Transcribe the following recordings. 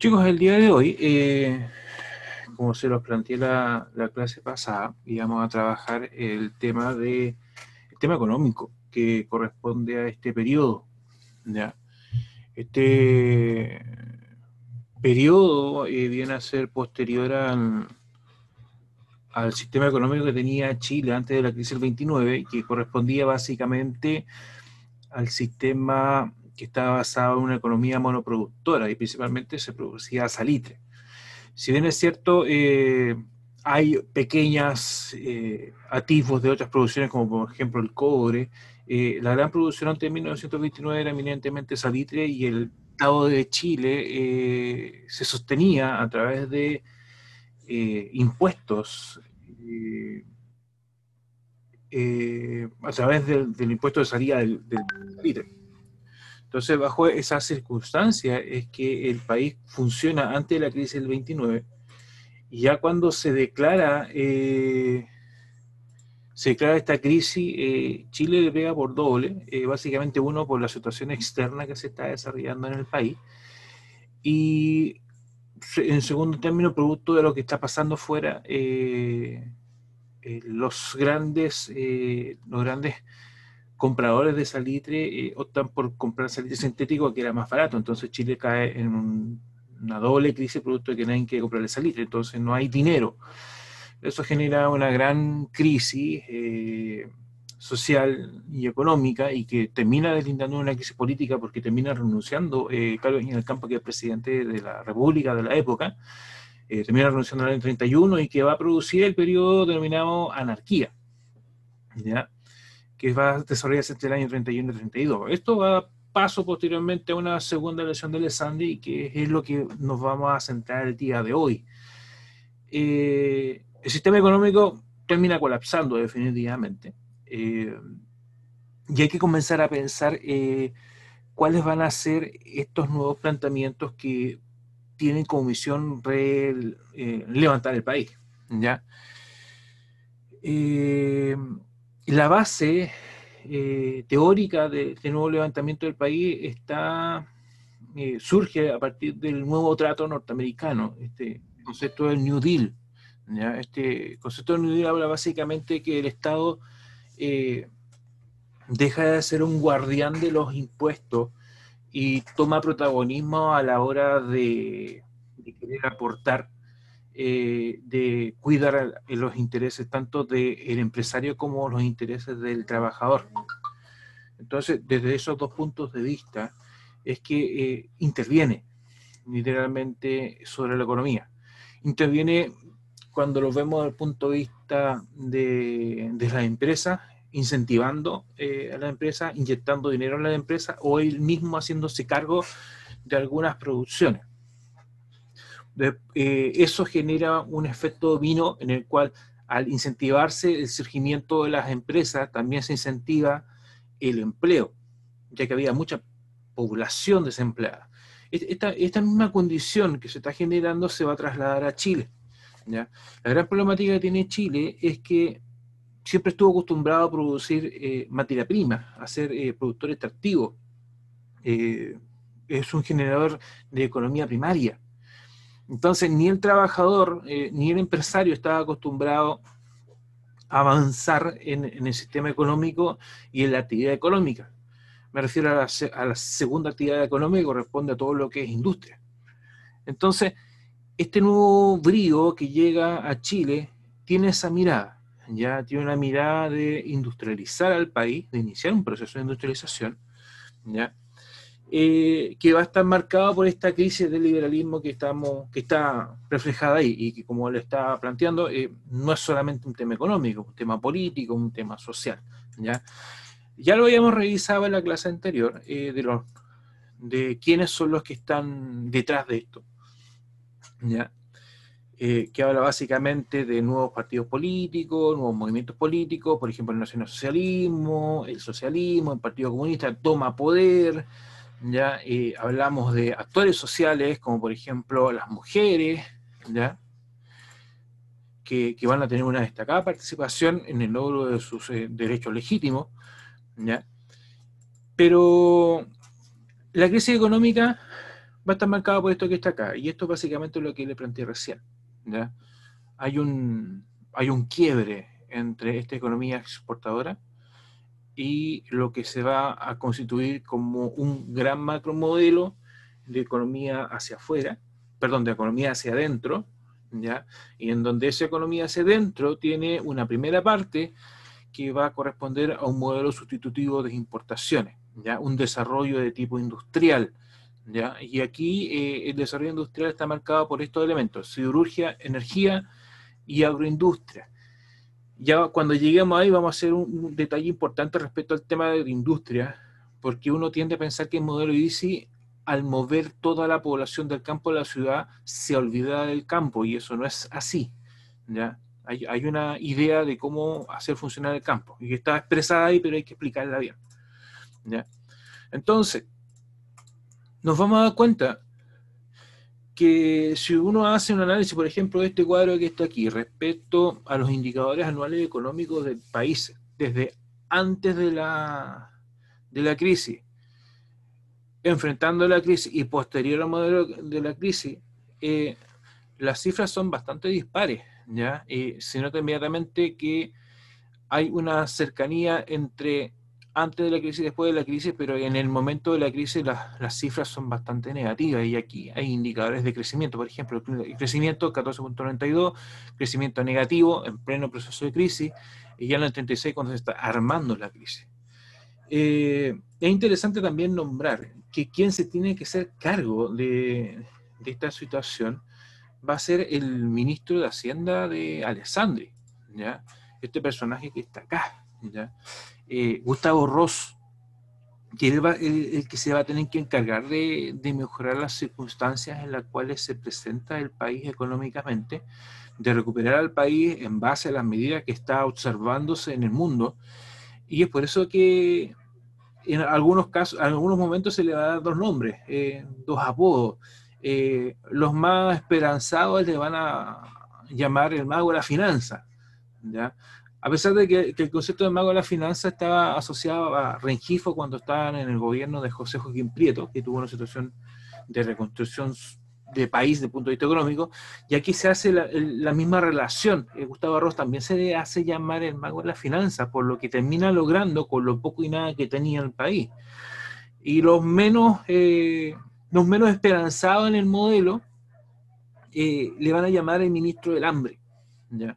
Chicos, el día de hoy, eh, como se los planteé la, la clase pasada, íbamos a trabajar el tema de el tema económico que corresponde a este periodo. ¿ya? Este periodo eh, viene a ser posterior al, al sistema económico que tenía Chile antes de la crisis del 29, que correspondía básicamente al sistema que estaba basado en una economía monoproductora y principalmente se producía salitre. Si bien es cierto, eh, hay pequeñas eh, atisbos de otras producciones, como por ejemplo el cobre, eh, la gran producción antes de 1929 era eminentemente salitre y el Estado de Chile se sostenía a través de impuestos a través del, impuesto de salida del, del. Entonces, bajo esa circunstancia es que el país funciona antes de la crisis del 29 y ya cuando se declara, eh, se declara esta crisis, eh, Chile le pega por doble, eh, básicamente uno por la situación externa que se está desarrollando en el país y en segundo término, producto de lo que está pasando fuera, los grandes, los grandes compradores de salitre eh, optan por comprar salitre sintético que era más barato. Entonces Chile cae en una doble crisis producto de que nadie quiere comprar el salitre. Entonces no hay dinero. Eso genera una gran crisis eh, social y económica y que termina deslindando una crisis política porque termina renunciando eh, Carlos en el campo que es presidente de la República de la época. Eh, termina renunciando en el año 31 y que va a producir el periodo denominado anarquía. ¿ya? Que va a desarrollarse entre el año 31 y 32. Esto va a paso posteriormente a una segunda elección de Lesandi, que es lo que nos vamos a centrar el día de hoy. Eh, el sistema económico termina colapsando definitivamente. Eh, y hay que comenzar a pensar eh, cuáles van a ser estos nuevos planteamientos que tienen como misión levantar el país. ¿ya? La base eh, teórica de este nuevo levantamiento del país está, eh, surge a partir del nuevo trato norteamericano, este concepto del New Deal. Este concepto del New Deal habla básicamente que el Estado eh, deja de ser un guardián de los impuestos y toma protagonismo a la hora de querer aportar eh, de cuidar los intereses tanto del empresario como los intereses del trabajador. Entonces, desde esos dos puntos de vista, es que eh, interviene literalmente sobre la economía. Interviene cuando lo vemos desde el punto de vista de, de las empresas, incentivando eh, a la empresa, inyectando dinero en la empresa o él mismo haciéndose cargo de algunas producciones. Eh, eso genera un efecto vino en el cual al incentivarse el surgimiento de las empresas, también se incentiva el empleo, ya que había mucha población desempleada. Esta, esta misma condición que se está generando se va a trasladar a Chile. ¿ya? La gran problemática que tiene Chile es que siempre estuvo acostumbrado a producir eh, materia prima, a ser eh, productor extractivo. es un generador de economía primaria. Entonces, ni el trabajador eh, ni el empresario estaba acostumbrado a avanzar en, el sistema económico y en la actividad económica. Me refiero a la, segunda actividad económica que corresponde a todo lo que es industria. Entonces, este nuevo brío que llega a Chile tiene esa mirada, ya tiene una mirada de industrializar al país, de iniciar un proceso de industrialización, ¿ya? Eh, que va a estar marcado por esta crisis del liberalismo que, estamos, que está reflejada ahí y que, como le estaba planteando, eh, no es solamente un tema económico, un tema político, un tema social. Ya, ya lo habíamos revisado en la clase anterior eh, de, los, de quiénes son los que están detrás de esto. ¿ya? que habla básicamente de nuevos partidos políticos, nuevos movimientos políticos, por ejemplo, el nacionalsocialismo, el socialismo, el Partido Comunista toma poder, ¿ya? hablamos de actores sociales, como por ejemplo las mujeres, ¿ya? Que, van a tener una destacada participación en el logro de sus eh, derechos legítimos, ¿ya? Pero la crisis económica va a estar marcado por esto que está acá. Y esto es básicamente lo que le planteé recién. Hay, un, hay un quiebre entre esta economía exportadora y lo que se va a constituir como un gran macromodelo de economía hacia afuera, perdón, de economía hacia adentro, ¿ya? Y en donde esa economía hacia adentro tiene una primera parte que va a corresponder a un modelo sustitutivo de importaciones, ¿ya? Un desarrollo de tipo industrial, ¿ya? Y aquí eh, el desarrollo industrial está marcado por estos elementos, siderurgia, energía y agroindustria. Ya cuando lleguemos ahí vamos a hacer un, detalle importante respecto al tema de la industria, porque uno tiende a pensar que el modelo IDICI al mover toda la población del campo a la ciudad, se olvida del campo y eso no es así. ¿ya? Hay, hay, una idea de cómo hacer funcionar el campo y está expresada ahí, pero hay que explicarla bien. ¿ya? Entonces, nos vamos a dar cuenta que si uno hace un análisis, por ejemplo, de este cuadro que está aquí, respecto a los indicadores anuales económicos del país, desde antes de la, de la crisis, enfrentando la crisis y posterior al modelo de la crisis, eh, las cifras son bastante dispares, ¿ya? se nota inmediatamente que hay una cercanía entre antes de la crisis después de la crisis, pero en el momento de la crisis las, cifras son bastante negativas y aquí hay indicadores de crecimiento, por ejemplo, el crecimiento 14.92, crecimiento negativo en pleno proceso de crisis, y ya en el 36 cuando se está armando la crisis. Eh, es interesante también nombrar que quien se tiene que hacer cargo de, esta situación va a ser el ministro de Hacienda de Alessandri, ¿ya? este personaje que está acá, ¿ya? Eh, Gustavo Ross, que es el, que se va a tener que encargar de, de, mejorar las circunstancias en las cuales se presenta el país económicamente, de recuperar al país en base a las medidas que está observándose en el mundo. Y es por eso que en algunos casos, en algunos momentos se le va a dar dos nombres, eh, dos apodos. Eh, los más esperanzados le van a llamar el mago de la finanza. ¿ya? A pesar de que, el concepto de mago de la finanza estaba asociado a Rengifo cuando estaban en el gobierno de José Joaquín Prieto, que tuvo una situación de reconstrucción de país de punto de vista económico, y aquí se hace la, misma relación. Eh, Gustavo Arroz también se le hace llamar el mago de la finanza, por lo que termina logrando con lo poco y nada que tenía el país. Y los menos, eh, los menos esperanzados en el modelo eh, le van a llamar el ministro del hambre. ¿ya?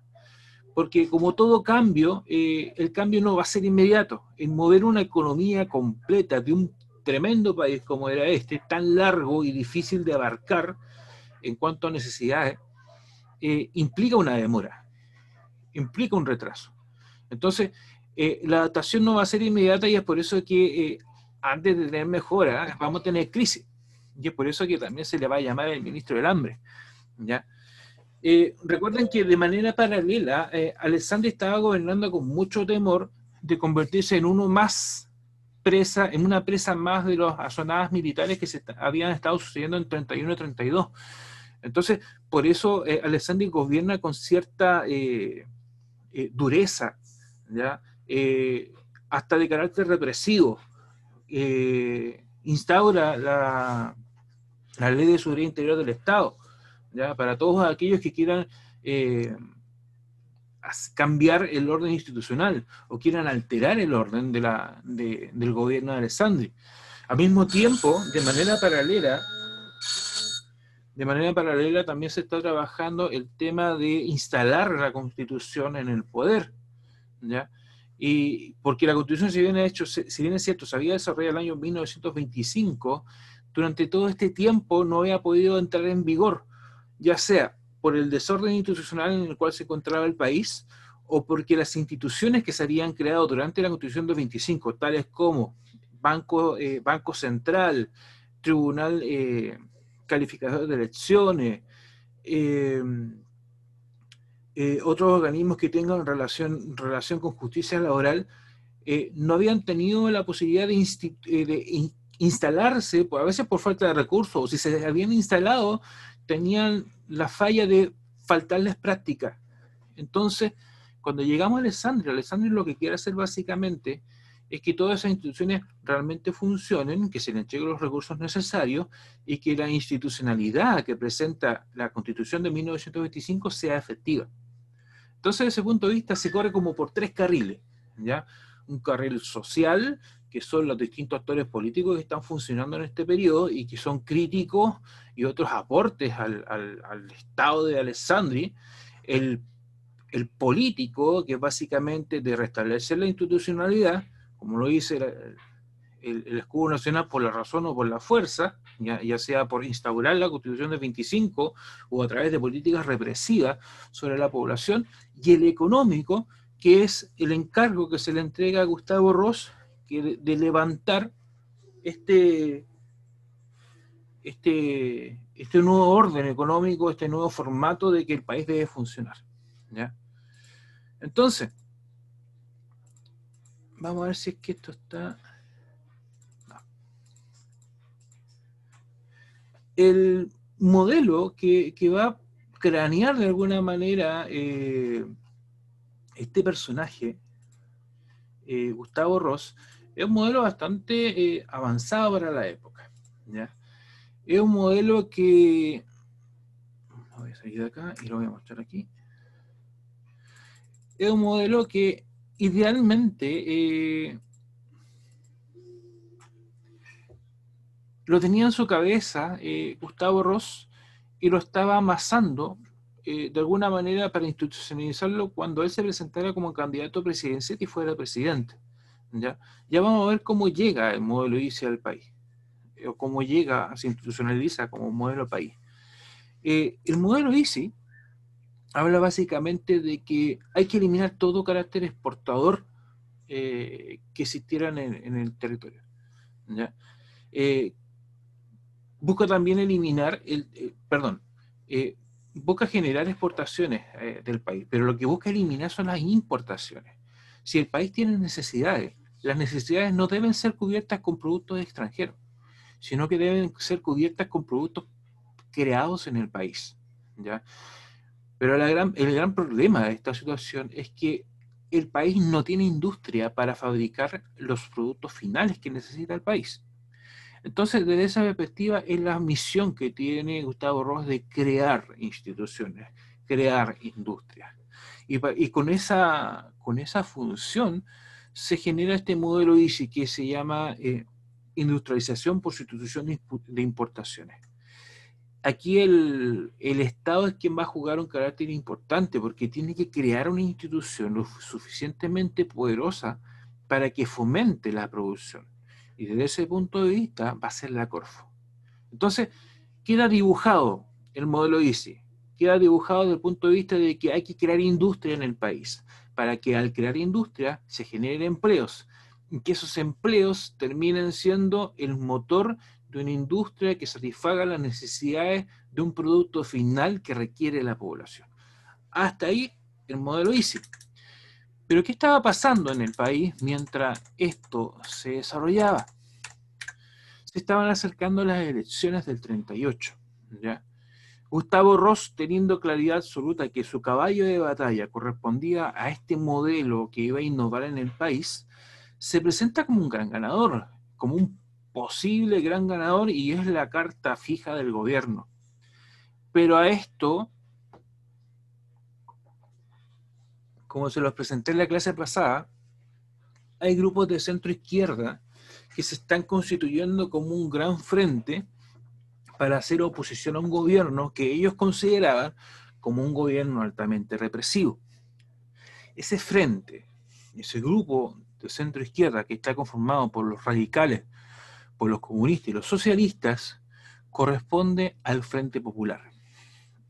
Porque como todo cambio, el cambio no va a ser inmediato. En mover una economía completa de un tremendo país como era este, tan largo y difícil de abarcar en cuanto a necesidades, eh, implica una demora, implica un retraso. Entonces, eh, la adaptación no va a ser inmediata y es por eso que eh, antes de tener mejora vamos a tener crisis. Y es por eso que también se le va a llamar el ministro del hambre. ¿ya? Recuerden que de manera paralela, Alexander estaba gobernando con mucho temor de convertirse en uno más presa, en una presa más de las asonadas militares que se habían estado sucediendo en 31 y 32. Entonces, por eso eh, Alessandri gobierna con cierta eh, eh, dureza, hasta de carácter represivo. instaura la, ley de seguridad interior del Estado, para todos aquellos que quieran cambiar el orden institucional o quieran alterar el orden del gobierno de Alessandri. Al mismo tiempo, de manera paralela, de manera paralela también se está trabajando el tema de instalar la constitución en el poder, ¿ya? Y porque la constitución, si bien, hecho, si bien es cierto, se había desarrollado el año 1925, durante todo este tiempo no había podido entrar en vigor, ya sea por el desorden institucional en el cual se encontraba el país o porque las instituciones que se habían creado durante la Constitución del 25, tales como Banco, eh, Banco Central, Tribunal eh, Calificador de Elecciones, eh, otros organismos que tengan relación, relación con justicia laboral, no habían tenido la posibilidad de, de instalarse, a veces por falta de recursos, o si se habían instalado, tenían la falla de faltarles práctica. Entonces, cuando llegamos a Alessandria, Alessandria lo que quiere hacer básicamente es que todas esas instituciones realmente funcionen, que se le entreguen los recursos necesarios y que la institucionalidad que presenta la Constitución de 1925 sea efectiva. Entonces, desde ese punto de vista, se corre como por tres carriles, ¿ya? Un carril social, que son los distintos actores políticos que están funcionando en este periodo y que son críticos y otros aportes al, al Estado de Alessandri, el, el político, que básicamente de restablecer la institucionalidad, como lo dice el, escudo nacional por la razón o por la fuerza, ya, sea por instaurar la constitución de 25 o a través de políticas represivas sobre la población, y el económico, que es el encargo que se le entrega a Gustavo Ross que de, levantar este, este, este nuevo orden económico, este nuevo formato de que el país debe funcionar. ¿ya? Entonces, Vamos a ver si es que esto está... El modelo que, va a cranear de alguna manera eh, este personaje, eh, Gustavo Ross, es un modelo bastante eh, avanzado para la época. Es un modelo que... Voy a salir de acá y lo voy a mostrar aquí. Es un modelo que idealmente eh, lo tenía en su cabeza eh, Gustavo Ross y lo estaba amasando de alguna manera para institucionalizarlo cuando él se presentara como candidato a presidencia y fuera presidente. ¿Ya? ya vamos a ver cómo llega el modelo ICI al país, o cómo llega, se institucionaliza como modelo país. el modelo ICI habla básicamente de que hay que eliminar todo carácter exportador eh, que existiera en, el territorio. Eh, busca también eliminar, el, eh, perdón, busca generar exportaciones del país, pero lo que busca eliminar son las importaciones. Si el país tiene necesidades, las necesidades no deben ser cubiertas con productos extranjeros, sino que deben ser cubiertas con productos creados en el país. ¿ya? Pero el gran problema de esta situación es que el país no tiene industria para fabricar los productos finales que necesita el país. Entonces, desde esa perspectiva, es la misión que tiene Gustavo Ross de crear instituciones, crear industria. Y, con, esa, con esa función se genera este modelo ICI que se llama eh, industrialización por sustitución de importaciones aquí el, Estado es quien va a jugar un carácter importante porque tiene que crear una institución lo suficientemente poderosa para que fomente la producción. Y desde ese punto de vista va a ser la Corfo. Entonces, queda dibujado el modelo ICI, queda dibujado desde el punto de vista de que hay que crear industria en el país, para que al crear industria se generen empleos, y que esos empleos terminen siendo el motor de una industria que satisfaga las necesidades de un producto final que requiere la población. Hasta ahí el modelo ICI. Pero ¿qué estaba pasando en el país mientras esto se desarrollaba? Se estaban acercando las elecciones del 38. ¿ya? Gustavo Ross, teniendo claridad absoluta que su caballo de batalla correspondía a este modelo que iba a innovar en el país, se presenta como un gran ganador, como un posible gran ganador y es la carta fija del gobierno. Pero a esto, como se los presenté en la clase pasada, hay grupos de centro izquierda que se están constituyendo como un gran frente para hacer oposición a un gobierno que ellos consideraban como un gobierno altamente represivo. Ese frente, ese grupo de centro izquierda que está conformado por los radicales por los comunistas y los socialistas corresponde al Frente Popular.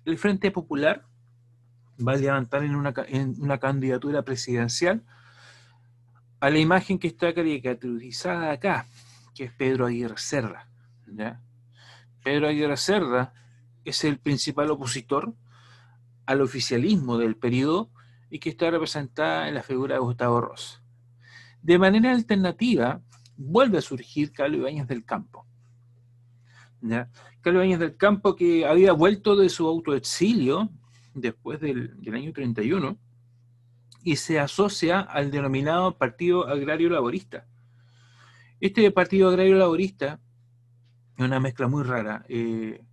El Frente Popular va a levantar en una, una candidatura presidencial a la imagen que está caricaturizada acá, que es Pedro Aguirre Cerda. Pedro Aguirre Cerda es el principal opositor al oficialismo del periodo y que está representada en la figura de Gustavo Ross. De manera alternativa, vuelve a surgir Carlos Ibáñez del Campo. Carlos Ibáñez del Campo que había vuelto de su autoexilio después del, año 31 y se asocia al denominado Partido Agrario Laborista. Este Partido Agrario Laborista una mezcla muy rara, eh,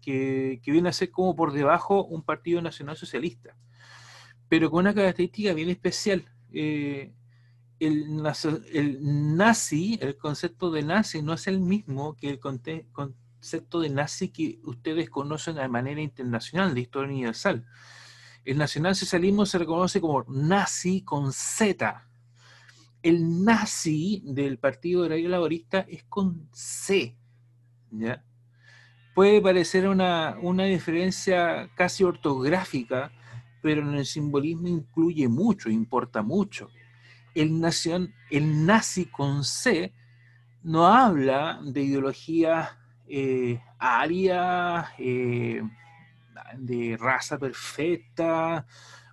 que, viene a ser como por debajo un Partido Nacional Socialista, pero con una característica bien especial. Eh, el, nazi, el concepto de nazi no es el mismo que el concepto de nazi que ustedes conocen de manera internacional, de historia universal. El nacionalsocialismo se reconoce como nazi con Z. El nazi del Partido Agrario Laborista es con C. Puede parecer una, una diferencia casi ortográfica, pero en el simbolismo incluye mucho, importa mucho. El, nación, el nazi con C no habla de ideología eh, aria, eh, de raza perfecta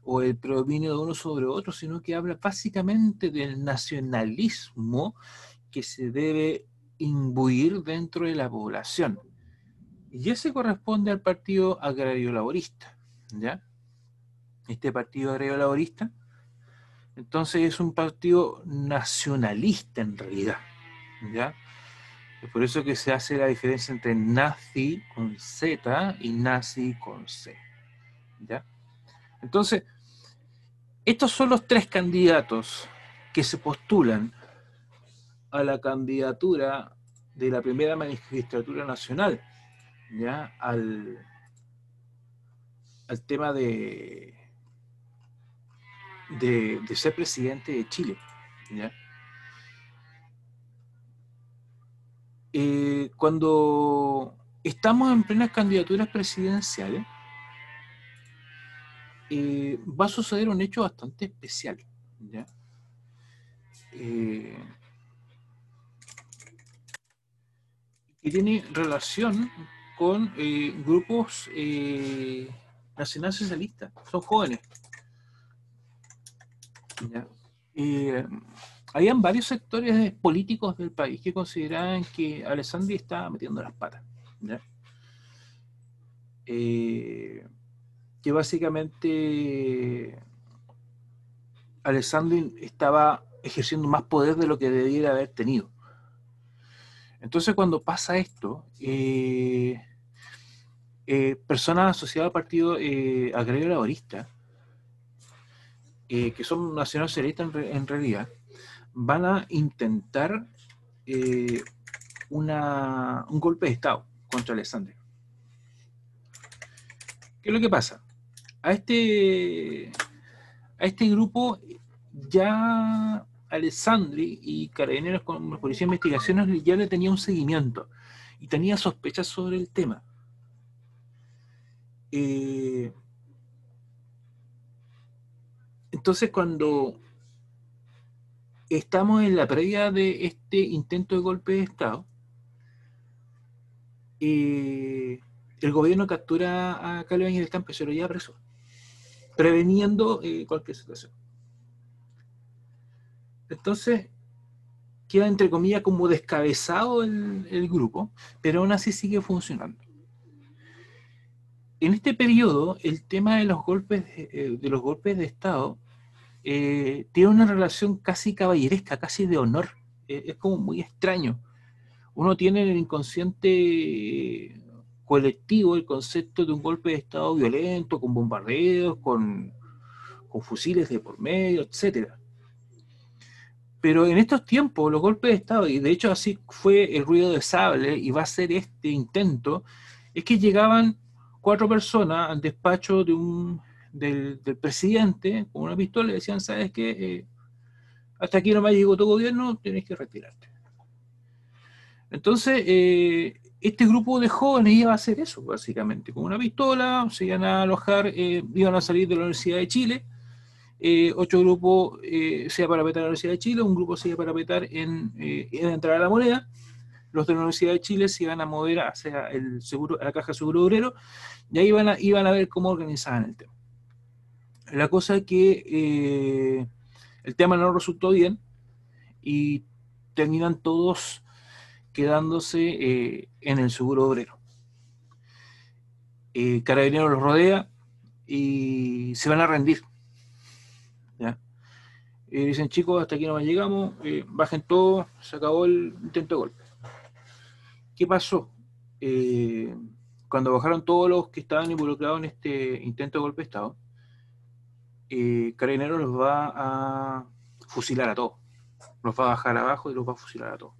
o el predominio de uno sobre otro, sino que habla básicamente del nacionalismo que se debe imbuir dentro de la población. Y ese corresponde al Partido Agrario Laborista, ¿ya? Este Partido Agrario Laborista, entonces es un partido nacionalista en realidad, ¿ya? Es por eso que se hace la diferencia entre nazi con Z y nazi con C. ¿Ya? Entonces, estos son los tres candidatos que se postulan a la candidatura de la primera magistratura nacional, ¿ya? Al, al tema de, de, ser presidente de Chile. ¿ya? Eh, cuando estamos en plenas candidaturas presidenciales, eh, va a suceder un hecho bastante especial. Eh, que tiene relación con grupos nacionalsocialistas, son jóvenes. ¿ya? habían varios sectores políticos del país que consideraban que Alessandri estaba metiendo las patas. Eh, que básicamente Alessandri estaba ejerciendo más poder de lo que debiera haber tenido. Entonces cuando pasa esto, eh, eh, personas asociadas al Partido Agrario Laborista, que son nacionalsocialistas en realidad, van a intentar eh, un golpe de Estado contra Alessandri. ¿Qué es lo que pasa? A este, a este grupo ya Alessandri y Carabineros con la Policía de Investigaciones ya le tenía un seguimiento y tenía sospechas sobre el tema. Eh, entonces cuando estamos en la previa de este intento de golpe de Estado. Eh, el gobierno captura a Carlos y Campo y lo lleva preso, preveniendo eh, cualquier situación. Entonces, queda entre comillas como descabezado el, grupo, pero aún así sigue funcionando. En este periodo, el tema de los golpes de eh, los golpes de Estado eh, tiene una relación casi caballeresca, casi de honor. Eh, es como muy extraño. Uno tiene en el inconsciente colectivo el concepto de un golpe de Estado violento, con bombardeos, con, con fusiles de por medio, etc. Pero en estos tiempos, los golpes de Estado, y de hecho así fue el ruido de sable, y va a ser este intento, es que llegaban cuatro personas al despacho de un del, presidente con una pistola y decían, ¿sabes qué? Eh, hasta aquí no me llegó tu gobierno, tienes que retirarte. Entonces, eh, este grupo de jóvenes iba a hacer eso, básicamente. Con una pistola, se iban a alojar, eh, iban a salir de la Universidad de Chile. Ocho grupos se iban a parapetar en la Universidad de Chile, un grupo se iba a parapetar en, en entrar a la moneda. Los de la Universidad de Chile se iban a mover hacia el seguro, a la caja seguro obrero, y ahí iban a, iban a ver cómo organizaban el tema. La cosa es que eh, el tema no resultó bien y terminan todos quedándose eh, en el seguro obrero. Eh, Carabineros los rodea y se van a rendir. Dicen, chicos, hasta aquí no llegamos, eh, bajen todos, se acabó el intento de golpe. ¿Qué pasó? Eh, cuando bajaron todos los que estaban involucrados en este intento de golpe de Estado, eh, los va a fusilar a todos. Los va a bajar abajo y los va a fusilar a todos.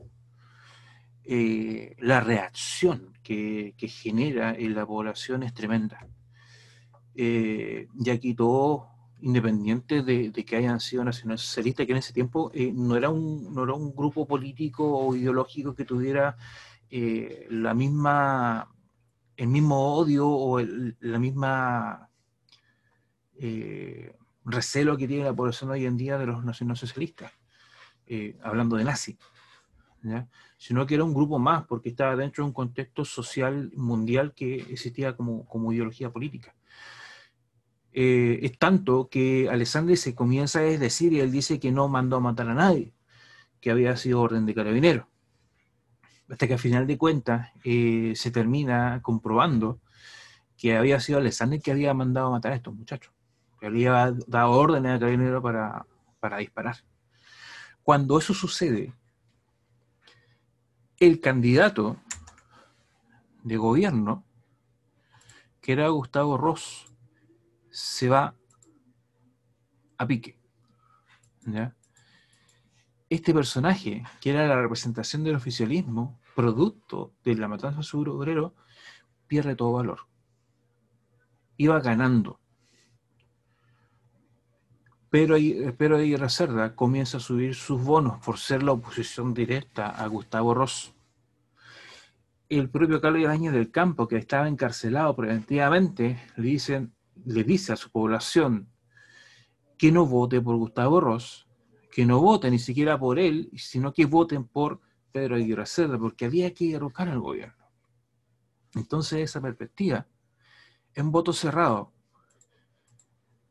Eh, la reacción que, genera en la población es tremenda. Eh, y aquí todos, independientes de, que hayan sido nacionalsocialistas, que en ese tiempo eh, no, era un, no era un grupo político o ideológico que tuviera la misma, el mismo odio o la misma recelo que tiene la población hoy en día de los nacionalsocialistas, hablando de nazi sino que era un grupo más, porque estaba dentro de un contexto social mundial que existía como, como ideología política. Eh, es tanto que Alessandri se comienza a decir, y él dice que no mandó a matar a nadie, que había sido orden de carabinero. Hasta que al final de cuentas eh, se termina comprobando que había sido Alessandri que había mandado a matar a estos muchachos, que había dado órdenes a carabinero para, para disparar. Cuando eso sucede, el candidato de gobierno, que era Gustavo Ross, se va a pique. Este personaje, que era la representación del oficialismo, producto de la matanza seguro obrero, pierde todo valor. Iba ganando. Pero, pero Aguirre Cerda comienza a subir sus bonos por ser la oposición directa a Gustavo Ross. El propio Carlos Ibáñez del Campo, que estaba encarcelado preventivamente, le, dicen, le dice a su población que no vote por Gustavo Ross, que no vote ni siquiera por él, sino que voten por Pedro Aguirre Cerda, porque había que derrocar al gobierno. Entonces, esa perspectiva, en voto cerrado,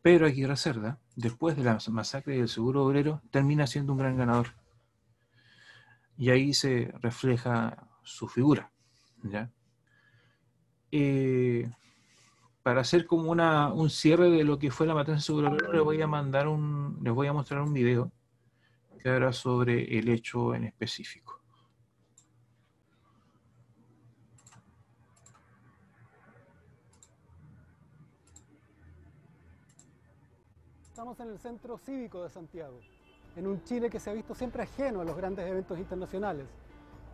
Pedro Aguirre Cerda después de la masacre del Seguro Obrero, termina siendo un gran ganador. Y ahí se refleja su figura. Eh, para hacer como una, un cierre de lo que fue la matanza Seguro Obrero, les voy a mandar un, les voy a mostrar un video que habla sobre el hecho en específico. Estamos en el Centro Cívico de Santiago, en un Chile que se ha visto siempre ajeno a los grandes eventos internacionales.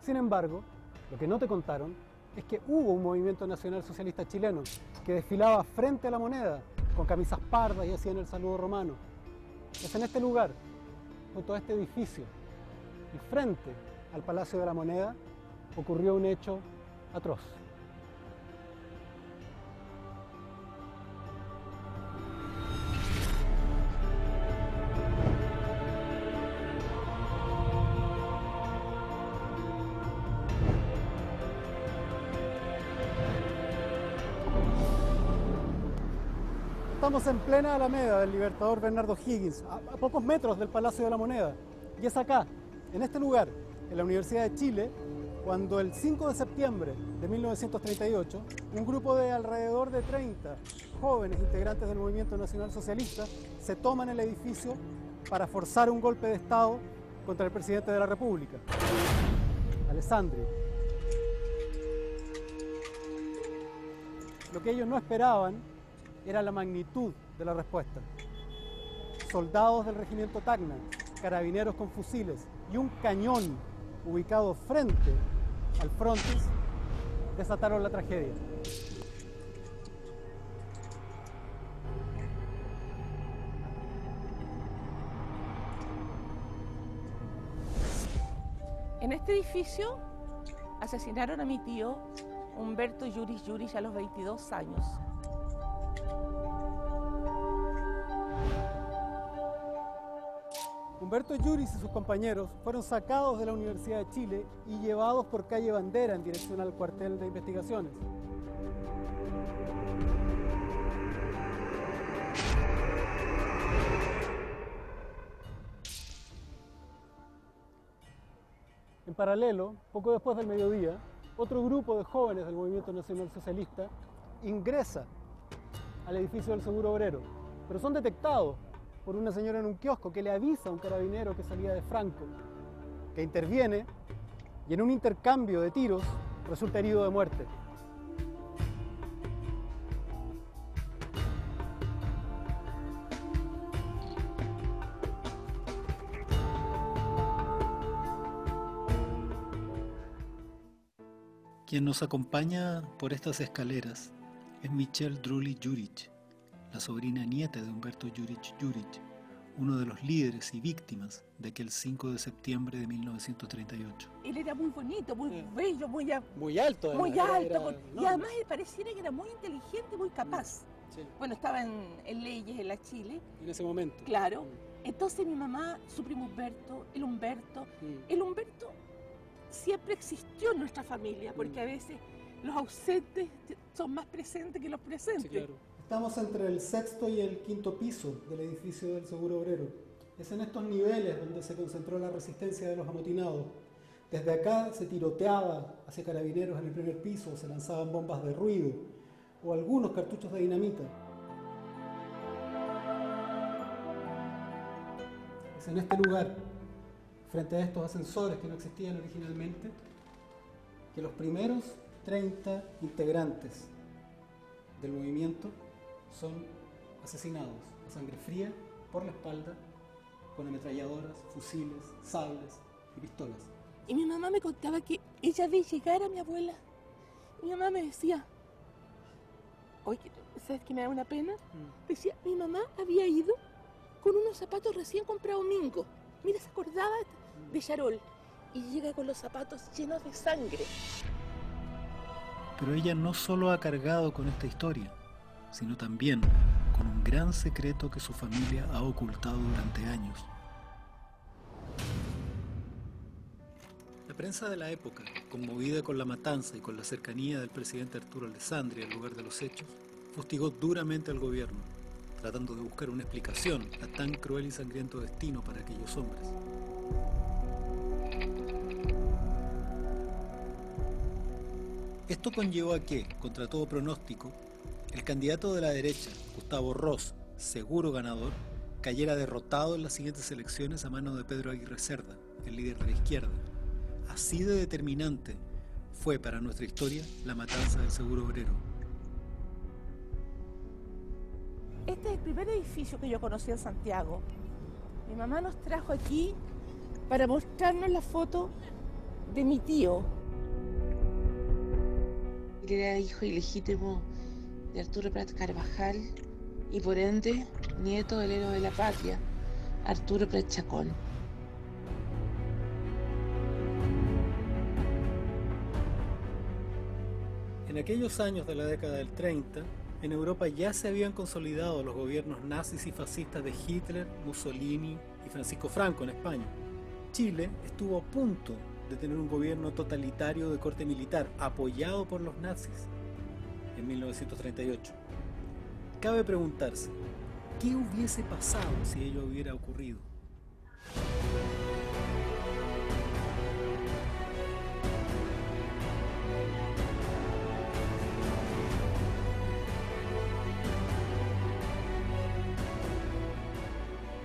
Sin embargo, lo que no te contaron es que hubo un movimiento nacional socialista chileno que desfilaba frente a la moneda con camisas pardas y hacían el saludo romano. Es en este lugar, junto a este edificio y frente al Palacio de la Moneda, ocurrió un hecho atroz. Estamos en plena Alameda del Libertador Bernardo Higgins, a, pocos metros del Palacio de la Moneda. Y es acá, en este lugar, en la Universidad de Chile, cuando el 5 de septiembre de 1938, un grupo de alrededor de 30 jóvenes integrantes del Movimiento Nacional Socialista se toman el edificio para forzar un golpe de Estado contra el presidente de la República, Alessandri. Lo que ellos no esperaban era la magnitud de la respuesta. Soldados del regimiento Tacna, carabineros con fusiles y un cañón ubicado frente al frontis desataron la tragedia. En este edificio asesinaron a mi tío Humberto Yuris Yuris a los 22 años. Humberto Yuris y sus compañeros fueron sacados de la Universidad de Chile y llevados por calle Bandera en dirección al cuartel de investigaciones. En paralelo, poco después del mediodía, otro grupo de jóvenes del Movimiento Nacional Socialista ingresa al edificio del Seguro Obrero, pero son detectados por una señora en un kiosco que le avisa a un carabinero que salía de Franco, que interviene y en un intercambio de tiros resulta herido de muerte. Quien nos acompaña por estas escaleras es Michelle Drulli Juric, la sobrina nieta de Humberto Juric Juric, uno de los líderes y víctimas de aquel 5 de septiembre de 1938. Él era muy bonito, muy Sí. bello, muy, a- Muy alto. muy además, alto. era- no, y además él pareciera que era muy inteligente, muy capaz. sí, Bueno, estaba en, en leyes en la Chile, en ese momento. claro. Entonces mi mamá, su primo Humberto, el Humberto, Mm. el Humberto siempre existió en nuestra familia, porque a veces los ausentes son más presentes que los presentes. Estamos entre el sexto y el quinto piso del edificio del Seguro Obrero. Es en estos niveles donde se concentró la resistencia de los amotinados. Desde acá se tiroteaba hacia carabineros en el primer piso, se lanzaban bombas de ruido o algunos cartuchos de dinamita. Es en este lugar, frente a estos ascensores que no existían originalmente, que los primeros 30 integrantes del movimiento son asesinados a sangre fría por la espalda con ametralladoras, fusiles, sables y pistolas. Y mi mamá me contaba que ella ve llegar a mi abuela. Mi mamá me decía, oye, ¿sabes qué me da una pena? Decía, mi mamá había ido con unos zapatos recién comprados Mingo. Mira, se acordaba de Charol. Y llega con los zapatos llenos de sangre. Pero ella no solo ha cargado con esta historia, sino también con un gran secreto que su familia ha ocultado durante años. La prensa de la época, conmovida con la matanza y con la cercanía del presidente Arturo Alessandri al lugar de los hechos, fustigó duramente al gobierno, tratando de buscar una explicación a tan cruel y sangriento destino para aquellos hombres. Esto conllevó a que, contra todo pronóstico, el candidato de la derecha, Gustavo Ross, seguro ganador, cayera derrotado en las siguientes elecciones a mano de Pedro Aguirre Cerda, el líder de la izquierda. Así de determinante fue para nuestra historia la matanza del seguro obrero. Este es el primer edificio que yo conocí en Santiago. Mi mamá nos trajo aquí para mostrarnos la foto de mi tío. Era hijo ilegítimo de Arturo Prat Carvajal y por ende nieto del héroe de la patria, Arturo Prat Chacón. En aquellos años de la década del 30, en Europa ya se habían consolidado los gobiernos nazis y fascistas de Hitler, Mussolini y Francisco Franco en España. Chile estuvo a punto de tener un gobierno totalitario de corte militar apoyado por los nazis en 1938. Cabe preguntarse, ¿qué hubiese pasado si ello hubiera ocurrido?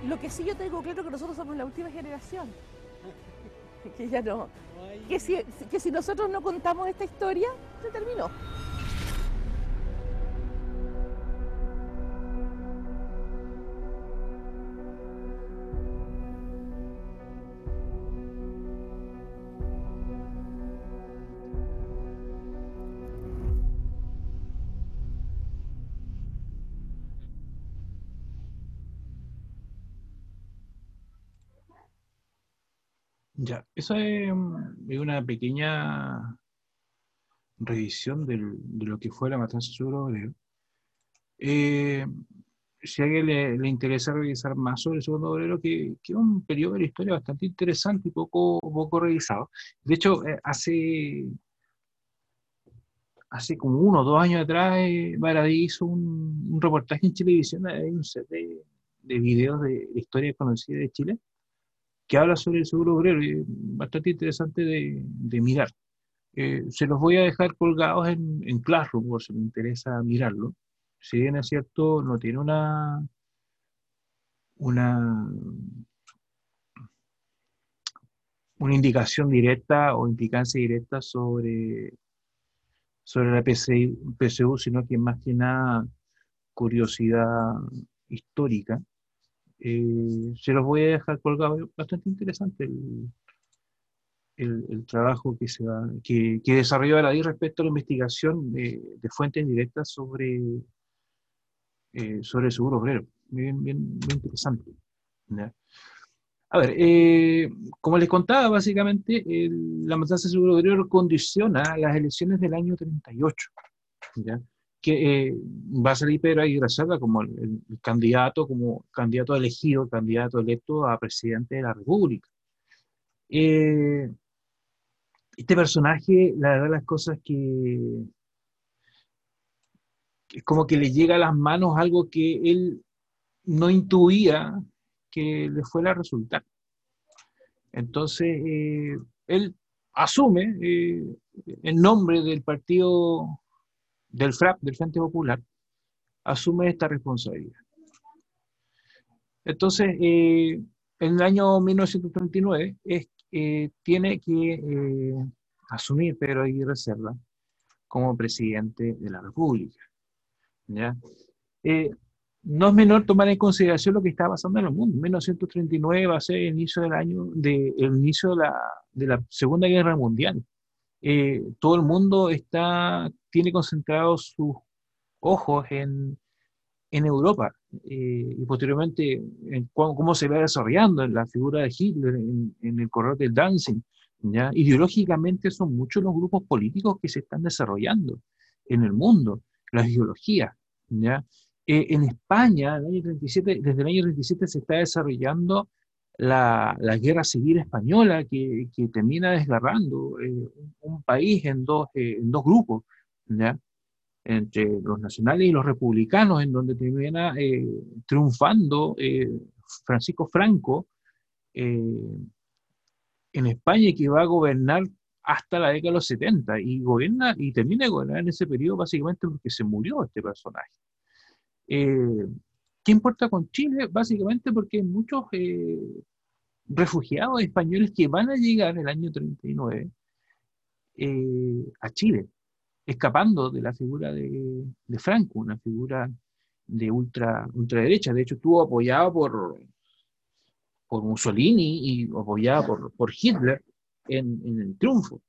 Lo que sí yo tengo claro que nosotros somos la última generación. Que ya no. Que si, que si nosotros no contamos esta historia, se terminó. Ya, eso es, mm, es una pequeña revisión del- de lo que fue la matanza Seguro Obrero. Eh, si a alguien le, interesa revisar más sobre el Segundo Obrero, que, que es un periodo de la historia bastante interesante y poco, poco revisado. De hecho, eh, hace, hace como uno o dos años atrás, eh, Baradí hizo un, reportaje en televisión, hay un set de, de videos de, de historia conocida de Chile, que habla sobre el seguro obrero y es bastante interesante de, mirar. Eh, se los voy a dejar colgados en, Classroom por si les interesa mirarlo. Si bien es cierto, no tiene una, una, una indicación directa o implicancia directa sobre, sobre la PCU, sino que más que nada curiosidad histórica. Eh, se los voy a dejar colgado, bastante interesante el, el, trabajo que, se va, que, que desarrolló la respecto a la investigación de, fuentes directas sobre, eh, sobre el seguro obrero. Bien, bien, bien interesante. A ver, eh, como les contaba, básicamente la matanza del seguro obrero condiciona las elecciones del año 38, ¿ya? Que eh, va a salir Pedro Aguirre como el, candidato, como candidato elegido, candidato electo a presidente de la República. Eh, este personaje, la verdad, las cosas que, es como que le llega a las manos algo que él no intuía que le fuera a resultar. Entonces, eh, él asume eh, el nombre del partido del FRAP, del Frente Popular, asume esta responsabilidad. Entonces, eh, en el año 1939 es eh, tiene que eh, asumir Pedro Aguirre Cerda como presidente de la República. ¿ya? Eh, no es menor tomar en consideración lo que está pasando en el mundo. 1939 va a ser el inicio del año, de, el inicio de la, de la Segunda Guerra Mundial. Todo el mundo está, tiene concentrados sus ojos en, en Europa eh, y posteriormente en cómo, se va desarrollando en la figura de Hitler en, el corredor del Danzig. ¿ya? Ideológicamente son muchos los grupos políticos que se están desarrollando en el mundo, las ideologías. ¿ya? Eh, en España, el año 37, desde el año 37 se está desarrollando la, la guerra civil española que, que termina desgarrando eh, un país en dos, en dos grupos. ¿ya? entre los nacionales y los republicanos, en donde termina eh, triunfando eh, Francisco Franco eh, en España, que va a gobernar hasta la década de los 70 y gobierna y termina de gobernar en ese periodo básicamente porque se murió este personaje. ¿Qué importa con Chile? Básicamente porque hay muchos refugiados españoles que van a llegar en el año 39 a Chile escapando de la figura de, Franco, una figura de ultra, ultraderecha. De hecho, estuvo apoyado por, por Mussolini y apoyado por, Hitler en, el triunfo.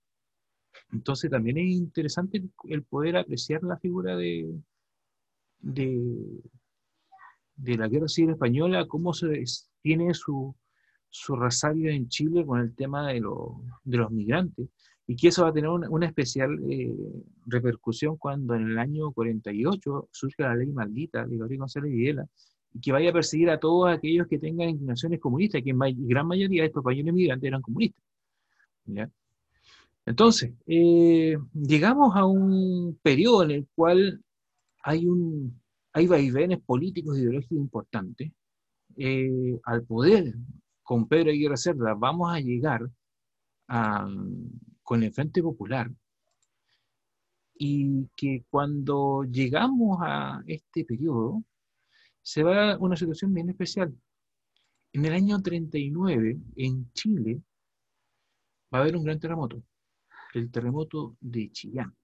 Entonces también es interesante el poder apreciar la figura de, de, la guerra civil española, cómo se tiene su, su en Chile con el tema de, de los migrantes y que eso va a tener una, especial eh, repercusión cuando en el año 48 surge la ley maldita de Gabriel González Videla, y que vaya a perseguir a todos aquellos que tengan inclinaciones comunistas, que en gran mayoría de estos países migrantes eran comunistas. Entonces, eh, llegamos a un periodo en el cual hay, un, hay vaivenes políticos e ideológicos importantes. Eh, al poder, con Pedro Aguirre Cerda, vamos a llegar a, con el Frente Popular y que cuando llegamos a este periodo se va a una situación bien especial. En el año 39, en Chile, va a haber un gran terremoto, el terremoto de Chillán.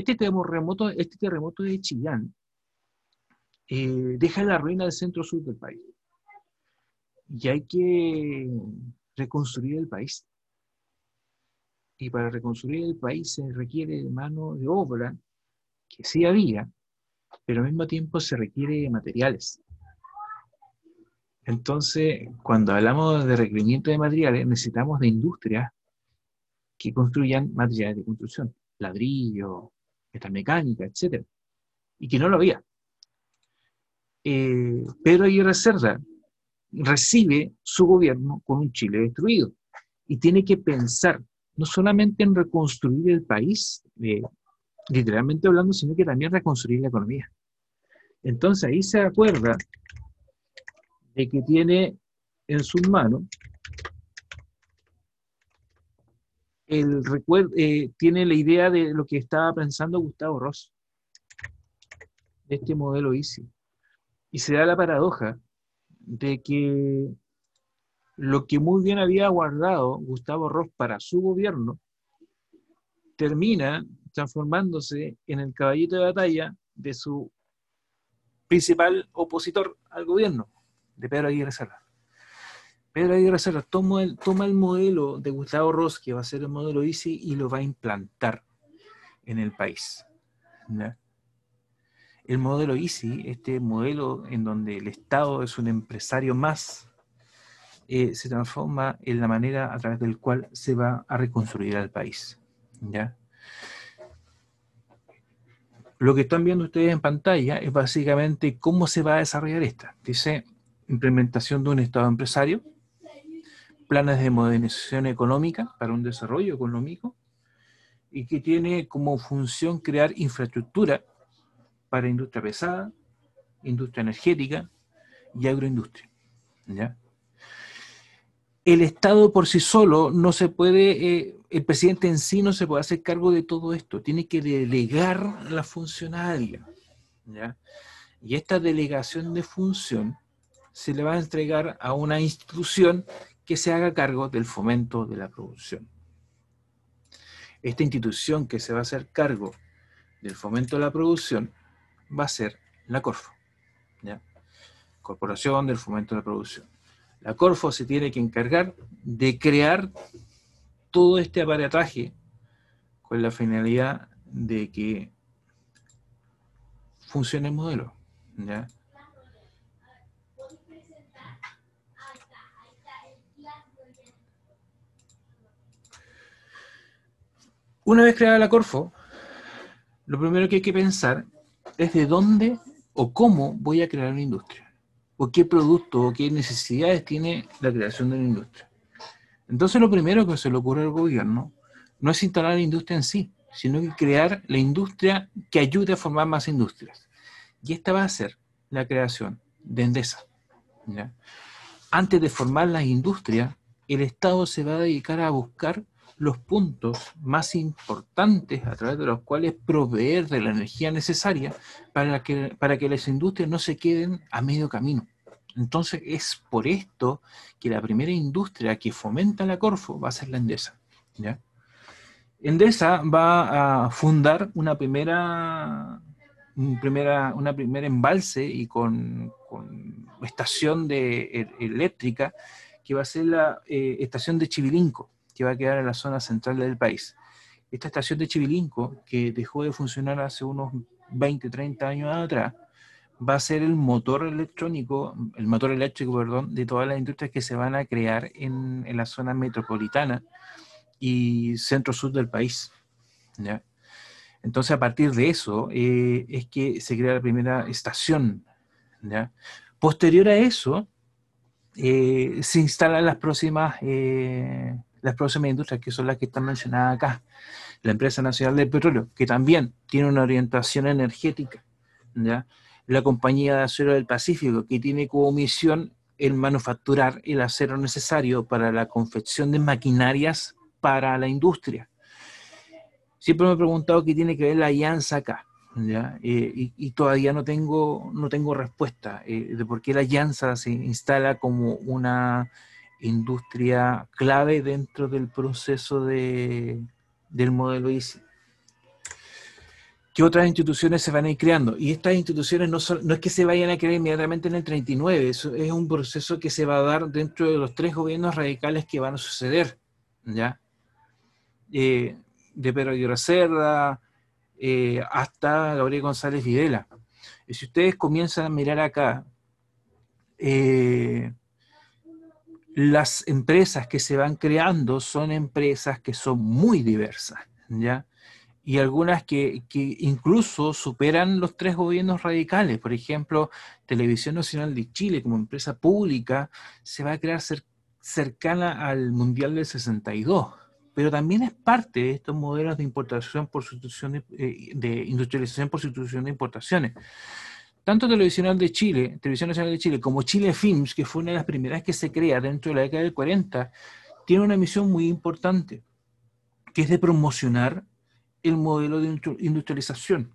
Este terremoto, este terremoto de Chillán eh, deja la ruina del centro-sur del país. Y hay que reconstruir el país. Y para reconstruir el país se requiere mano de obra, que sí había, pero al mismo tiempo se requiere materiales. Entonces, cuando hablamos de requerimiento de materiales, necesitamos de industrias que construyan materiales de construcción, ladrillo, metalmecánica, etc. Y que no lo había. Eh, Pedro Aguirre recibe su gobierno con un Chile destruido y tiene que pensar no solamente en reconstruir el país, eh, literalmente hablando, sino que también reconstruir la economía. Entonces ahí se acuerda de que tiene en sus manos el recuerdo, eh, tiene la idea de lo que estaba pensando Gustavo Ross, este modelo ICI Y se da la paradoja de que lo que muy bien había guardado Gustavo Ross para su gobierno termina transformándose en el caballito de batalla de su principal opositor al gobierno, de Pedro Aguirre Cerda. Pedro Aguirre Cerda toma el, toma el modelo de Gustavo Ross, que va a ser el modelo ICI, y lo va a implantar en el país. El modelo ICI, este modelo en donde el Estado es un empresario más, eh, se transforma en la manera a través del cual se va a reconstruir al país. ¿ya? Lo que están viendo ustedes en pantalla es básicamente cómo se va a desarrollar esta. Dice implementación de un Estado empresario, planes de modernización económica para un desarrollo económico y que tiene como función crear infraestructura para industria pesada, industria energética y agroindustria. El Estado por sí solo no se puede eh, el presidente en sí no se puede hacer cargo de todo esto, tiene que delegar la funcionaria. Y esta delegación de función se le va a entregar a una institución que se haga cargo del fomento de la producción. Esta institución que se va a hacer cargo del fomento de la producción va a ser la Corfo, Corporación del Fomento de la Producción. La Corfo se tiene que encargar de crear todo este aparataje con la finalidad de que funcione el modelo. Una vez creada la Corfo, lo primero que hay que pensar es de dónde o cómo voy a crear una industria, o qué producto o qué necesidades tiene la creación de una industria. Entonces lo primero que se le ocurre al gobierno no es instalar la industria en sí, sino que crear la industria que ayude a formar más industrias. Y esta va a ser la creación de Endesa. Antes de formar la industria, el Estado se va a dedicar a buscar los puntos más importantes a través de los cuales proveer de la energía necesaria para que, para que las industrias no se queden a medio camino. Entonces es por esto que la primera industria que fomenta la Corfo va a ser la Endesa. Endesa va a fundar una primera, primera, embalse y con, estación de, e, eléctrica que va a ser la eh, estación de Chivilinco, que va a quedar en la zona central del país. Esta estación de Chivilinco, que dejó de funcionar hace unos 20, 30 años atrás, va a ser el motor electrónico, el motor eléctrico, perdón, de todas las industrias que se van a crear en, la zona metropolitana y centro-sur del país. Entonces, a partir de eso, eh, es que se crea la primera estación. Posterior a eso, eh, se instalan las próximas, eh, las próximas industrias, que son las que están mencionadas acá. La Empresa Nacional del Petróleo, que también tiene una orientación energética. ¿ya? la Compañía de Acero del Pacífico, que tiene como misión el manufacturar el acero necesario para la confección de maquinarias para la industria. Siempre me he preguntado qué tiene que ver la alianza acá. Eh, y, todavía no tengo, no tengo respuesta eh, de por qué la alianza se instala como una industria clave dentro del proceso de, del modelo ICI que otras instituciones se van a ir creando. Y estas instituciones no, no es que se vayan a crear inmediatamente en el 39, eso es un proceso que se va a dar dentro de los tres gobiernos radicales que van a suceder, ¿ya? Eh, de Pedro Aguirre Cerda eh, hasta Gabriel González Videla. Y si ustedes comienzan a mirar acá, eh, las empresas que se van creando son empresas que son muy diversas, ¿ya? y algunas que, incluso superan los tres gobiernos radicales. Por ejemplo, Televisión Nacional de Chile como empresa pública se va a crear cercana al Mundial del 62, pero también es parte de estos modelos de importación por sustitución eh, de, industrialización por sustitución de importaciones. Tanto Televisión de Chile, Televisión Nacional de Chile, como Chile Films, que fue una de las primeras que se crea dentro de la década del 40, tiene una misión muy importante, que es de promocionar el modelo de industrialización.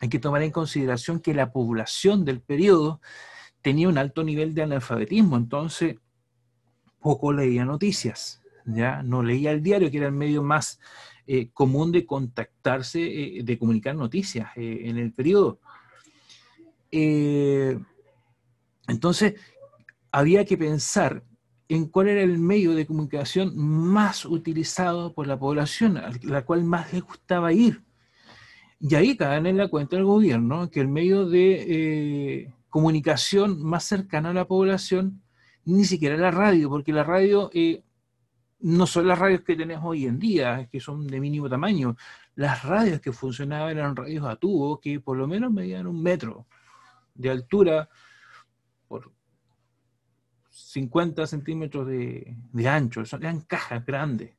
hay que tomar en consideración que la población del periodo tenía un alto nivel de analfabetismo, entonces poco leía noticias, ya no leía el diario, que era el medio más eh, común de contactarse, eh, de comunicar noticias eh, en el periodo. Entonces, había que pensar en cuál era el medio de comunicación más utilizado por la población, a la cual más le gustaba ir. Y ahí caen en la cuenta del gobierno que el medio de comunicación más cercano a la población ni siquiera la radio, porque la radio no son las radios que tenemos hoy en día, que son de mínimo tamaño. Las radios que funcionaban eran radios a tubo que por lo menos medían un metro de altura por 50 centímetros de, ancho. eran cajas grandes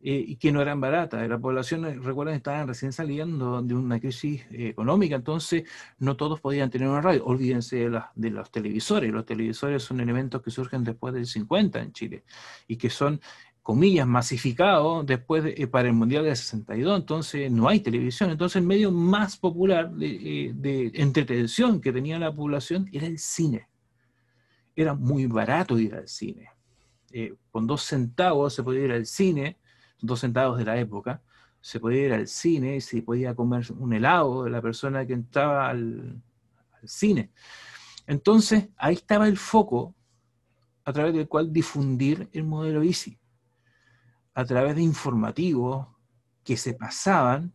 eh, y que no eran baratas. La población, recuerden, estaban recién saliendo de una crisis eh, económica, entonces no todos podían tener una radio. Olvídense de, de los televisores. Los televisores son elementos que surgen después del 50 en Chile y que son comillas, masificado después eh, para el Mundial de 62, entonces no hay televisión. Entonces el medio más popular de, eh, entretención que tenía la población era el cine. Era muy barato ir al cine. Eh, con dos centavos se podía ir al cine, dos centavos de la época, se podía ir al cine y se podía comer un helado de la persona que entraba al, al cine. Entonces ahí estaba el foco a través del cual difundir el modelo ICI a través de informativos que se pasaban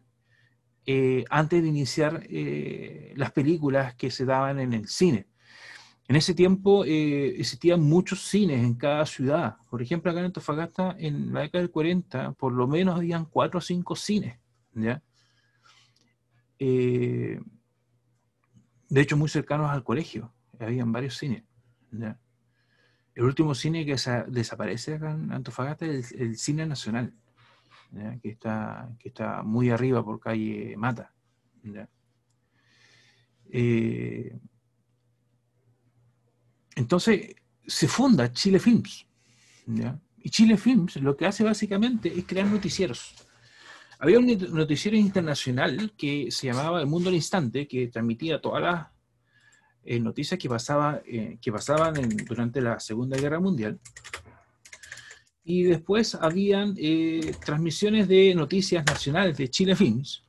eh, antes de iniciar eh, las películas que se daban en el cine. En ese tiempo eh, existían muchos cines en cada ciudad. Por ejemplo, acá en Antofagasta, en la década del 40, por lo menos habían cuatro o cinco cines. ¿ya? de hecho, muy cercanos al colegio. Habían varios cines. El último cine que desaparece acá en Antofagasta es el, Cine Nacional, que está, que está muy arriba por calle Mata. Eh, entonces se funda Chile Films. Y Chile Films lo que hace básicamente es crear noticieros. Había un noticiero internacional que se llamaba El Mundo al Instante, que transmitía todas las eh, noticias que, pasaba, eh, que pasaban durante la Segunda Guerra Mundial. Y después habían eh, transmisiones de noticias nacionales de Chile Films,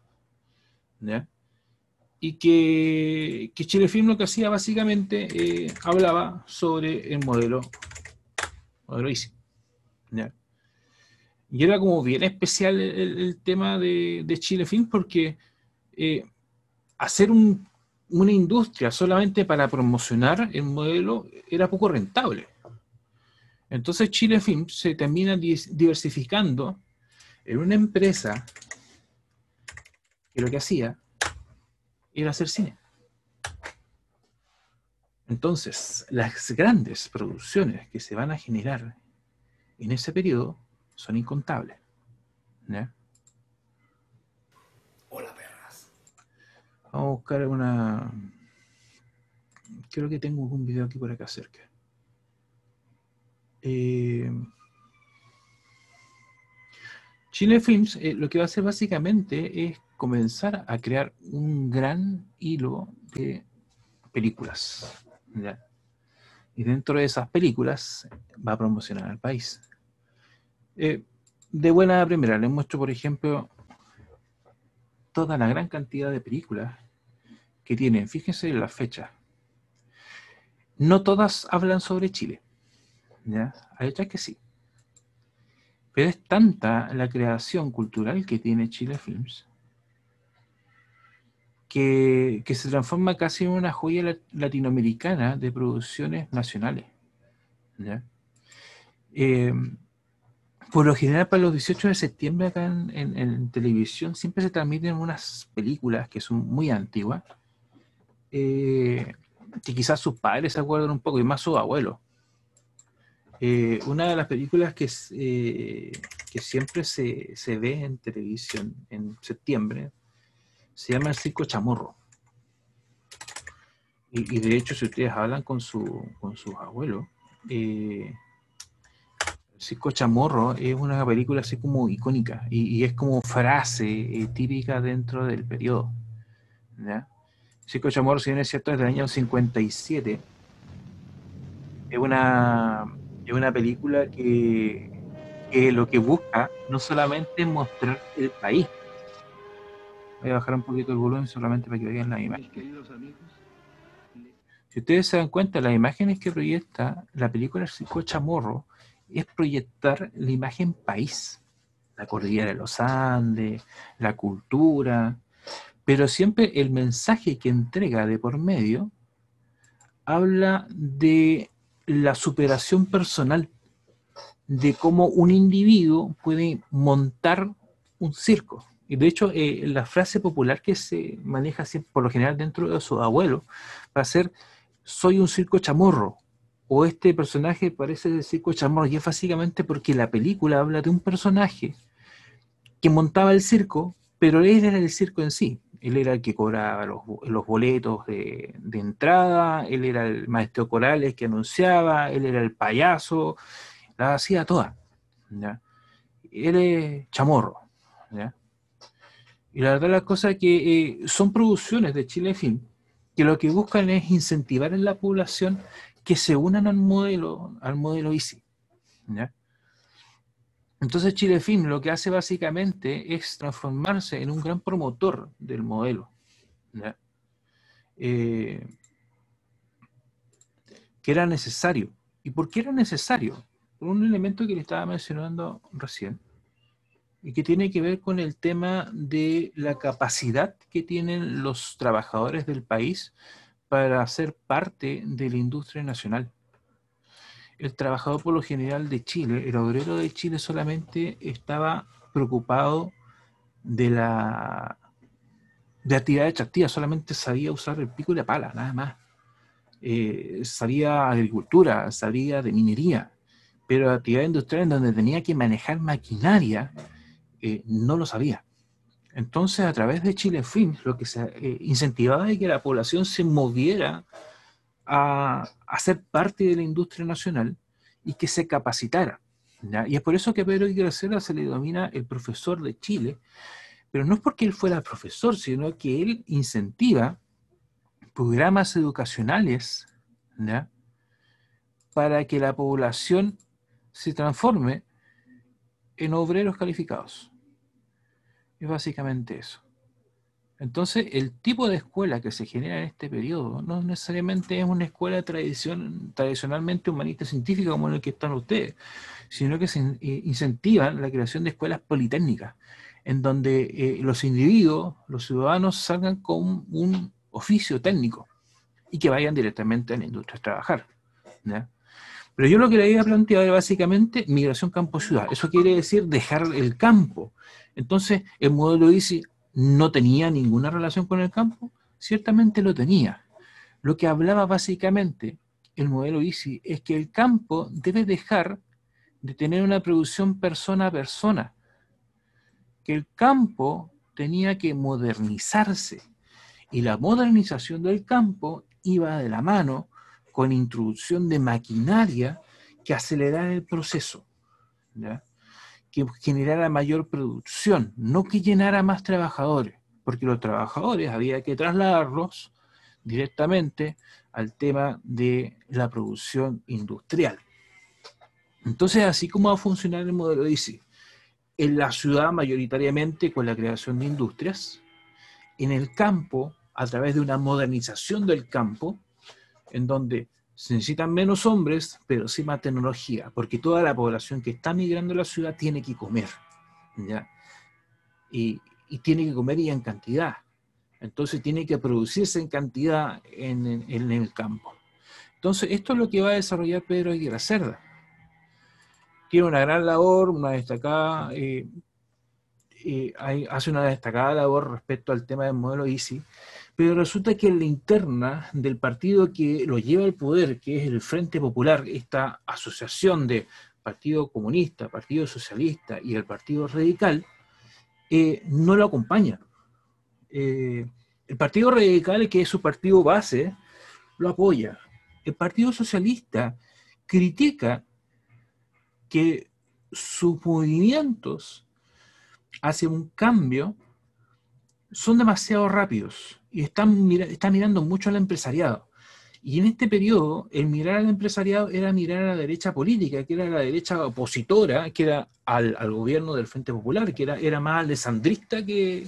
y que, Chile Film lo que hacía básicamente hablaba sobre el modelo, modelo. Y era como bien especial el, tema de, de, Chile Film porque hacer un una industria solamente para promocionar el modelo era poco rentable. Entonces Chile Film se termina diversificando en una empresa que lo que hacía era hacer cine. Entonces, las grandes producciones que se van a generar en ese periodo son incontables. Vamos a buscar una. Creo que tengo un video aquí por acá cerca. Eh, Chile Films eh, lo que va a hacer básicamente es comenzar a crear un gran hilo de películas. Y dentro de esas películas va a promocionar al país. Eh, de buena primera, les muestro, por ejemplo, toda la gran cantidad de películas tienen, fíjense en la fecha. No todas hablan sobre Chile. Hay otras que sí. Pero es tanta la creación cultural que tiene Chile Films que, se transforma casi en una joya latinoamericana de producciones nacionales. Eh, por lo general, para los 18 de septiembre acá en, televisión siempre se transmiten unas películas que son muy antiguas, eh, que quizás sus padres se acuerdan un poco, y más sus abuelos. Eh, una de las películas que, eh, que siempre se, ve en televisión en septiembre se llama El Circo Chamorro. Y, de hecho, si ustedes hablan con, su, con sus abuelos, Circo Chamorro es una película así como icónica y, es como frase típica dentro del periodo. ¿ya? Circo Chamorro, si bien es cierto, es del año 57. Es una, es una película que, que lo que busca no solamente es mostrar el país. Voy a bajar un poquito el volumen solamente para que vean la imagen. Si ustedes se dan cuenta, las imágenes que proyecta la película Circo Chamorro es proyectar la imagen país, la cordillera de los Andes, la cultura, pero siempre el mensaje que entrega de por medio habla de la superación personal, de cómo un individuo puede montar un circo. Y de hecho, eh, la frase popular que se maneja por lo general dentro de su abuelo va a ser soy un circo chamorro, o este personaje parece el circo chamorro, y es básicamente porque la película habla de un personaje que montaba el circo, pero él era el circo en sí. Él era el que cobraba los, boletos de, entrada, él era el maestro Corales que anunciaba, él era el payaso, la hacía toda. Él es chamorro. Y la verdad las cosas que eh, son producciones de Chile Film que lo que buscan es incentivar en la población que se unan al modelo, al modelo ICI. Entonces Chile Film lo que hace básicamente es transformarse en un gran promotor del modelo. Eh, que era necesario. ¿Y por qué era necesario? Por un elemento que le estaba mencionando recién y que tiene que ver con el tema de la capacidad que tienen los trabajadores del país para ser parte de la industria nacional. El trabajador por lo general de Chile, el obrero de Chile solamente estaba preocupado de la de actividad extractiva, solamente sabía usar el pico y la pala, nada más. Eh, sabía agricultura, sabía de minería, pero actividad industrial en donde tenía que manejar maquinaria, eh, no lo sabía. Entonces, a través de Chile Film, lo que se eh, incentivaba es que la población se moviera a, ser parte de la industria nacional y que se capacitara. Y es por eso que Pedro Gracela se le denomina el profesor de Chile, pero no es porque él fuera profesor, sino que él incentiva programas educacionales para que la población se transforme en obreros calificados. Es básicamente eso. Entonces, el tipo de escuela que se genera en este periodo no necesariamente es una escuela tradición, tradicionalmente humanista científica como el que están ustedes, sino que se eh, incentivan la creación de escuelas politécnicas, en donde eh, los individuos, los ciudadanos, salgan con un oficio técnico y que vayan directamente a la industria a trabajar. Pero yo lo que le había planteado era básicamente migración campo-ciudad. Eso quiere decir dejar el campo entonces, el modelo ICI no tenía ninguna relación con el campo, ciertamente lo tenía. Lo que hablaba básicamente el modelo ICI es que el campo debe dejar de tener una producción persona a persona, que el campo tenía que modernizarse y la modernización del campo iba de la mano con introducción de maquinaria que acelerara el proceso. ¿ya? Que generara mayor producción, no que llenara más trabajadores, porque los trabajadores había que trasladarlos directamente al tema de la producción industrial. Entonces, así como va a funcionar el modelo ICI, en la ciudad mayoritariamente con la creación de industrias, en el campo, a través de una modernización del campo, en donde se necesitan menos hombres, pero sí más tecnología, porque toda la población que está migrando a la ciudad tiene que comer, ¿ya? Y, tiene que comer y en cantidad. Entonces tiene que producirse en cantidad en, el campo. Entonces, esto es lo que va a desarrollar Pedro Aguirre Cerda. Tiene una gran labor, una destacada, eh, eh, hace una destacada labor respecto al tema del modelo ICI, pero resulta que en la interna del partido que lo lleva al poder, que es el Frente Popular, esta asociación de Partido Comunista, Partido Socialista y el Partido Radical, eh, no lo acompaña. Eh, el Partido Radical, que es su partido base, lo apoya. El Partido Socialista critica que sus movimientos hacia un cambio son demasiado rápidos y están, están mirando mucho al empresariado. Y en este periodo, el mirar al empresariado era mirar a la derecha política, que era la derecha opositora, que era al, gobierno del Frente Popular, que era, era más alessandrista que,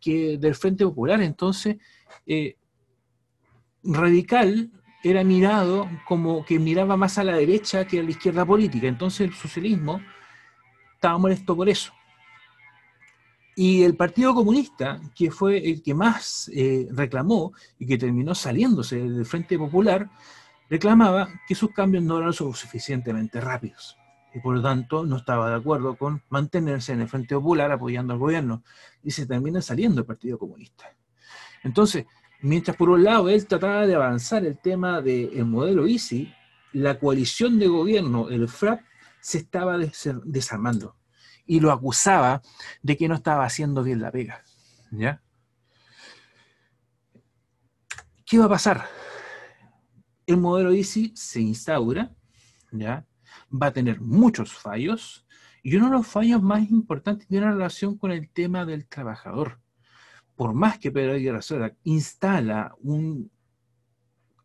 que del Frente Popular. Entonces, eh, radical era mirado como que miraba más a la derecha que a la izquierda política. Entonces el socialismo estaba molesto por eso. Y el Partido Comunista, que fue el que más eh, reclamó y que terminó saliéndose del Frente Popular, reclamaba que sus cambios no eran suficientemente rápidos. Y por lo tanto no estaba de acuerdo con mantenerse en el Frente Popular apoyando al gobierno. Y se termina saliendo el Partido Comunista. Entonces, Mientras por un lado él trataba de avanzar el tema del modelo ISI, la coalición de gobierno, el FRAP, se estaba desarmando y lo acusaba de que no estaba haciendo bien la pega. ¿Ya? ¿Qué va a pasar? El modelo ISI se instaura, ¿ya? va a tener muchos fallos y uno de los fallos más importantes tiene relación con el tema del trabajador por más que Pedro Aguirre Cerda instala, un,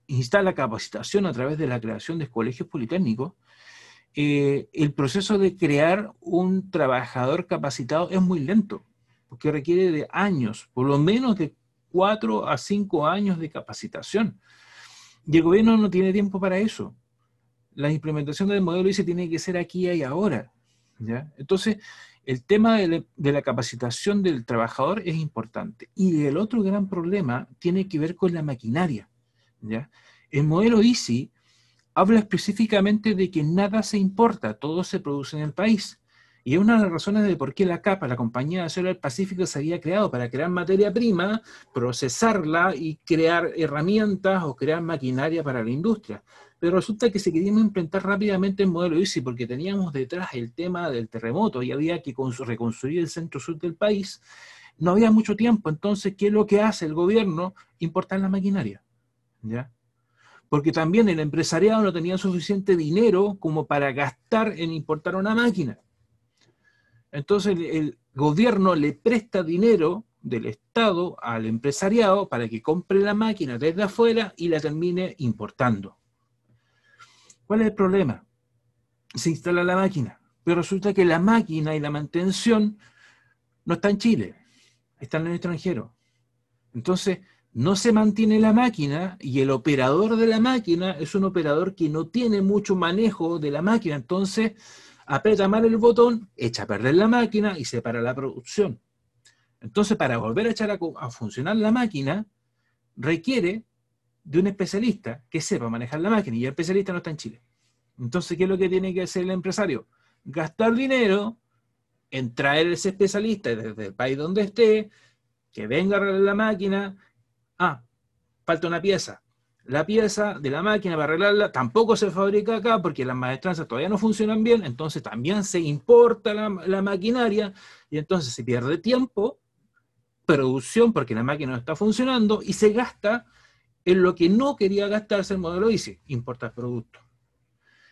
instala capacitación a través de la creación de colegios politécnicos, eh, el proceso de crear un trabajador capacitado es muy lento, porque requiere de años, por lo menos de cuatro a cinco años de capacitación. Y el gobierno no tiene tiempo para eso. La implementación del modelo dice tiene que ser aquí y ahora. ¿ya? Entonces, el tema de, la capacitación del trabajador es importante. Y el otro gran problema tiene que ver con la maquinaria. ¿ya? El modelo EASY habla específicamente de que nada se importa, todo se produce en el país. Y es una de las razones de por qué la CAPA, la Compañía Acero del Pacífico, se había creado para crear materia prima, procesarla y crear herramientas o crear maquinaria para la industria. Pero resulta que se queríamos implementar rápidamente el modelo ICI porque teníamos detrás el tema del terremoto y había que reconstruir el centro sur del país. No había mucho tiempo, entonces, ¿qué es lo que hace el gobierno? Importar la maquinaria. ¿Ya? Porque también el empresariado no tenía suficiente dinero como para gastar en importar una máquina. Entonces el gobierno le presta dinero del Estado al empresariado para que compre la máquina desde afuera y la termine importando. ¿Cuál es el problema? Se instala la máquina, pero resulta que la máquina y la mantención no está en Chile, están en el extranjero. Entonces, no se mantiene la máquina y el operador de la máquina es un operador que no tiene mucho manejo de la máquina. Entonces, aprieta mal el botón, echa a perder la máquina y se para la producción. Entonces, para volver a echar a, funcionar la máquina, requiere de un especialista que sepa manejar la máquina y el especialista no está en Chile. Entonces, ¿qué es lo que tiene que hacer el empresario? Gastar dinero en traer ese especialista desde el país donde esté, que venga a arreglar la máquina. Ah, falta una pieza. La pieza de la máquina para arreglarla tampoco se fabrica acá porque las maestranzas todavía no funcionan bien, entonces también se importa la, maquinaria y entonces se pierde tiempo, producción porque la máquina no está funcionando y se gasta en lo que no quería gastarse el modelo ICE, importar productos.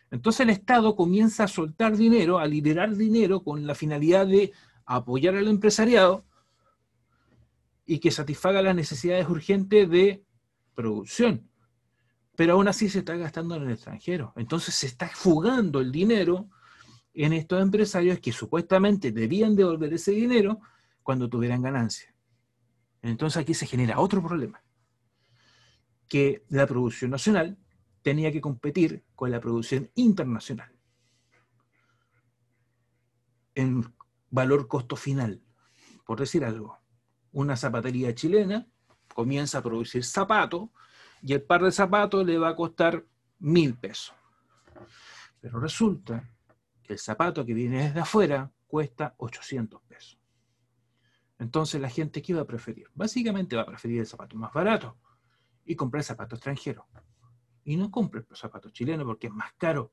Entonces el Estado comienza a soltar dinero, a liberar dinero con la finalidad de apoyar al empresariado y que satisfaga las necesidades urgentes de producción. Pero aún así se está gastando en el extranjero. Entonces se está fugando el dinero en estos empresarios que supuestamente debían devolver ese dinero cuando tuvieran ganancia. Entonces aquí se genera otro problema que la producción nacional tenía que competir con la producción internacional en valor costo final. Por decir algo, una zapatería chilena comienza a producir zapatos y el par de zapatos le va a costar mil pesos. Pero resulta que el zapato que viene desde afuera cuesta 800 pesos. Entonces la gente, ¿qué va a preferir? Básicamente va a preferir el zapato más barato, y comprar zapatos extranjeros. Y no compre zapatos chilenos porque es más caro.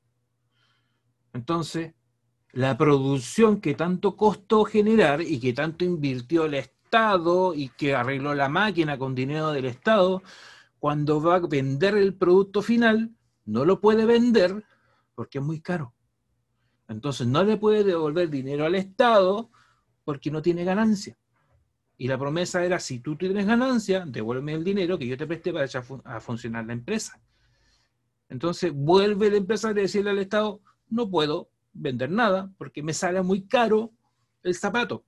Entonces, la producción que tanto costó generar y que tanto invirtió el Estado y que arregló la máquina con dinero del Estado, cuando va a vender el producto final, no lo puede vender porque es muy caro. Entonces no le puede devolver dinero al Estado porque no tiene ganancia. Y la promesa era, si tú tienes ganancia, devuélveme el dinero que yo te presté para echar a funcionar la empresa. Entonces vuelve el empresario a decirle al Estado, no puedo vender nada porque me sale muy caro el zapato.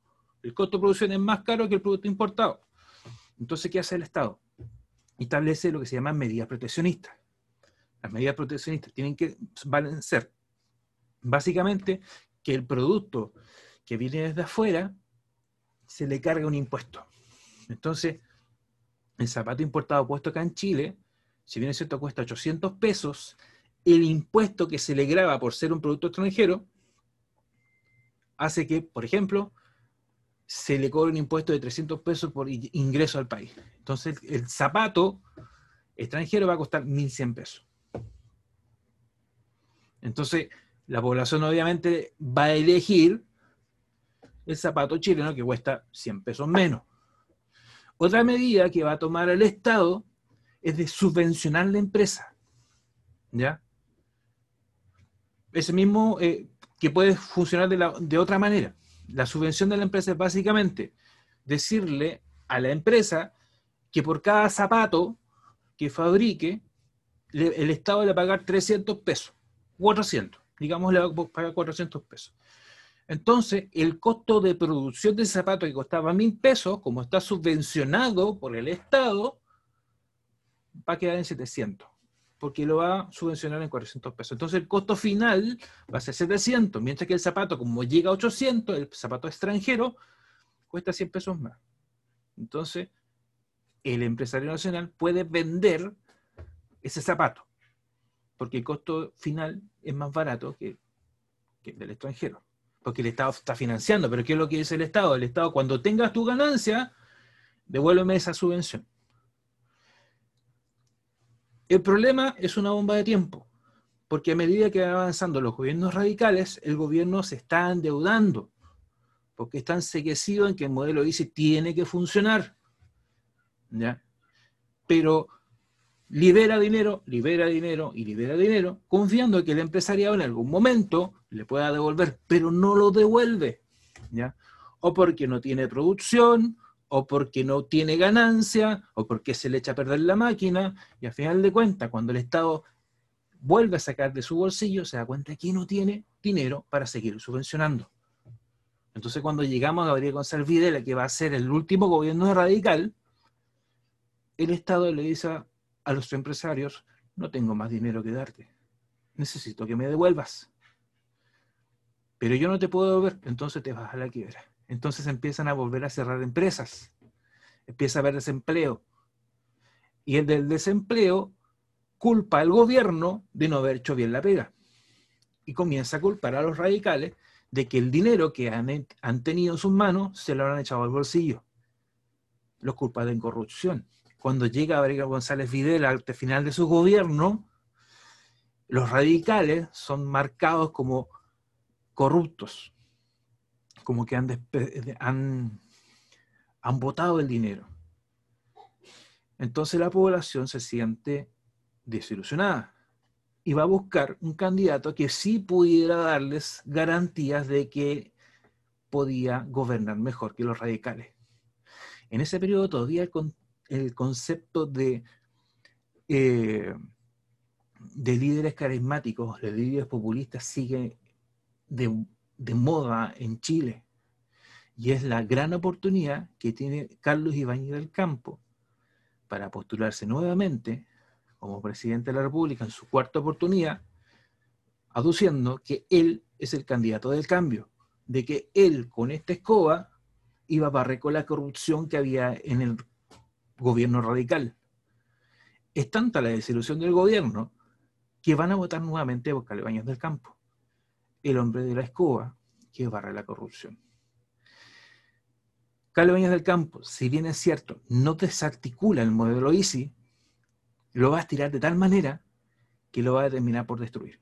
El costo de producción es más caro que el producto importado. Entonces, ¿qué hace el Estado? Establece lo que se llaman medidas proteccionistas. Las medidas proteccionistas tienen que ser básicamente que el producto que viene desde afuera se le carga un impuesto. Entonces, el zapato importado puesto acá en Chile, si bien es cierto cuesta 800 pesos, el impuesto que se le graba por ser un producto extranjero hace que, por ejemplo, se le cobre un impuesto de 300 pesos por ingreso al país. Entonces, el zapato extranjero va a costar 1.100 pesos. Entonces, la población obviamente va a elegir el zapato chileno que cuesta 100 pesos menos. Otra medida que va a tomar el Estado es de subvencionar la empresa. ¿Ya? Ese mismo eh, que puede funcionar de, de otra manera. La subvención de la empresa es básicamente decirle a la empresa que por cada zapato que fabrique, el Estado le va a pagar 300 pesos, 400, digamos le va a pagar 400 pesos. Entonces, el costo de producción de ese zapato que costaba mil pesos, como está subvencionado por el Estado, va a quedar en 700 porque lo va a subvencionar en 400 pesos. Entonces el costo final va a ser 700, mientras que el zapato, como llega a 800, el zapato extranjero, cuesta 100 pesos más. Entonces, el empresario nacional puede vender ese zapato, porque el costo final es más barato que, el del extranjero, porque el Estado está financiando. Pero ¿qué es lo que dice el Estado? El Estado, cuando tengas tu ganancia, devuélveme esa subvención. El problema es una bomba de tiempo, porque a medida que van avanzando los gobiernos radicales, el gobierno se está endeudando, porque están enseguecidos en que el modelo dice tiene que funcionar. ¿ya? Pero libera dinero, libera dinero y libera dinero, confiando en que el empresariado en algún momento le pueda devolver, pero no lo devuelve. ¿ya? O porque no tiene producción, o porque no tiene ganancia, o porque se le echa a perder la máquina, y al final de cuentas, cuando el Estado vuelve a sacar de su bolsillo, se da cuenta que no tiene dinero para seguir subvencionando. Entonces, cuando llegamos a Gabriel González Videla, que va a ser el último gobierno radical, el Estado le dice a los empresarios, no tengo más dinero que darte, necesito que me devuelvas. Pero yo no te puedo devolver, entonces te vas a la quiebra entonces empiezan a volver a cerrar empresas, empieza a haber desempleo. Y el del desempleo culpa al gobierno de no haber hecho bien la pega. Y comienza a culpar a los radicales de que el dinero que han, han tenido en sus manos se lo han echado al bolsillo. Los culpa de corrupción. Cuando llega Gabriel González Videla al final de su gobierno, los radicales son marcados como corruptos, como que han, han, han botado el dinero. Entonces la población se siente desilusionada y va a buscar un candidato que sí pudiera darles garantías de que podía gobernar mejor que los radicales. En ese periodo todavía el, concepto de, eh, de líderes carismáticos, de líderes populistas sigue de, de moda en Chile. Y es la gran oportunidad que tiene Carlos Ibáñez del Campo para postularse nuevamente como presidente de la República en su cuarta oportunidad, aduciendo que él es el candidato del cambio, de que él con esta escoba iba a barrer con la corrupción que había en el gobierno radical. Es tanta la desilusión del gobierno que van a votar nuevamente por Carlos Ibáñez del Campo el hombre de la escoba que barra la corrupción. Carlos del Campo, si bien es cierto, no desarticula el modelo Easy, lo va a estirar de tal manera que lo va a terminar por destruir.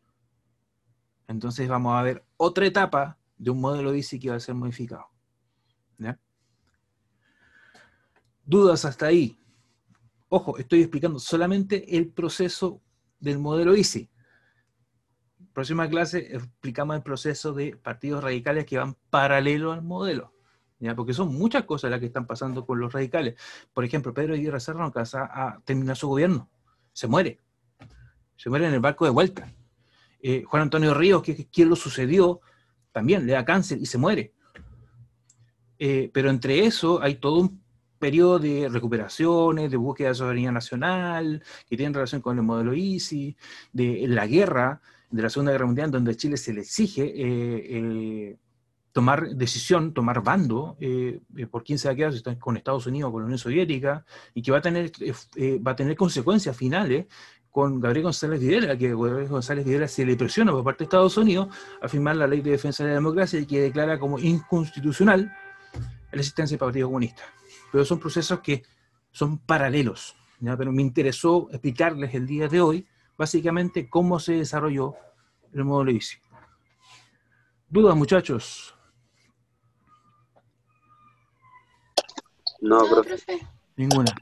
Entonces vamos a ver otra etapa de un modelo Easy que va a ser modificado. ¿Dudas hasta ahí? Ojo, estoy explicando solamente el proceso del modelo Easy próxima clase explicamos el proceso de partidos radicales que van paralelo al modelo. ¿ya? porque son muchas cosas las que están pasando con los radicales. Por ejemplo, Pedro Aguirre Cerro casa a terminar su gobierno, se muere, se muere en el barco de vuelta. Eh, Juan Antonio Ríos, que quien lo sucedió, también le da cáncer y se muere. Eh, pero entre eso hay todo un periodo de recuperaciones, de búsqueda de soberanía nacional, que tienen relación con el modelo ISI, de la guerra, de la Segunda Guerra Mundial, donde a Chile se le exige eh, eh, tomar decisión, tomar bando eh, por quién se va a quedar, si está con Estados Unidos con la Unión Soviética, y que va a tener, va a tener consecuencias finales con Gabriel González Videla, que Gabriel González Videla se le presiona por parte de Estados Unidos a firmar la Ley de Defensa de la Democracia y que declara como inconstitucional la existencia del Partido Comunista. Pero son procesos que son paralelos, pero me interesó explicarles el día de hoy básicamente cómo se desarrolló el módulo ICI. ¿Dudas, muchachos? No, profe. Ninguna.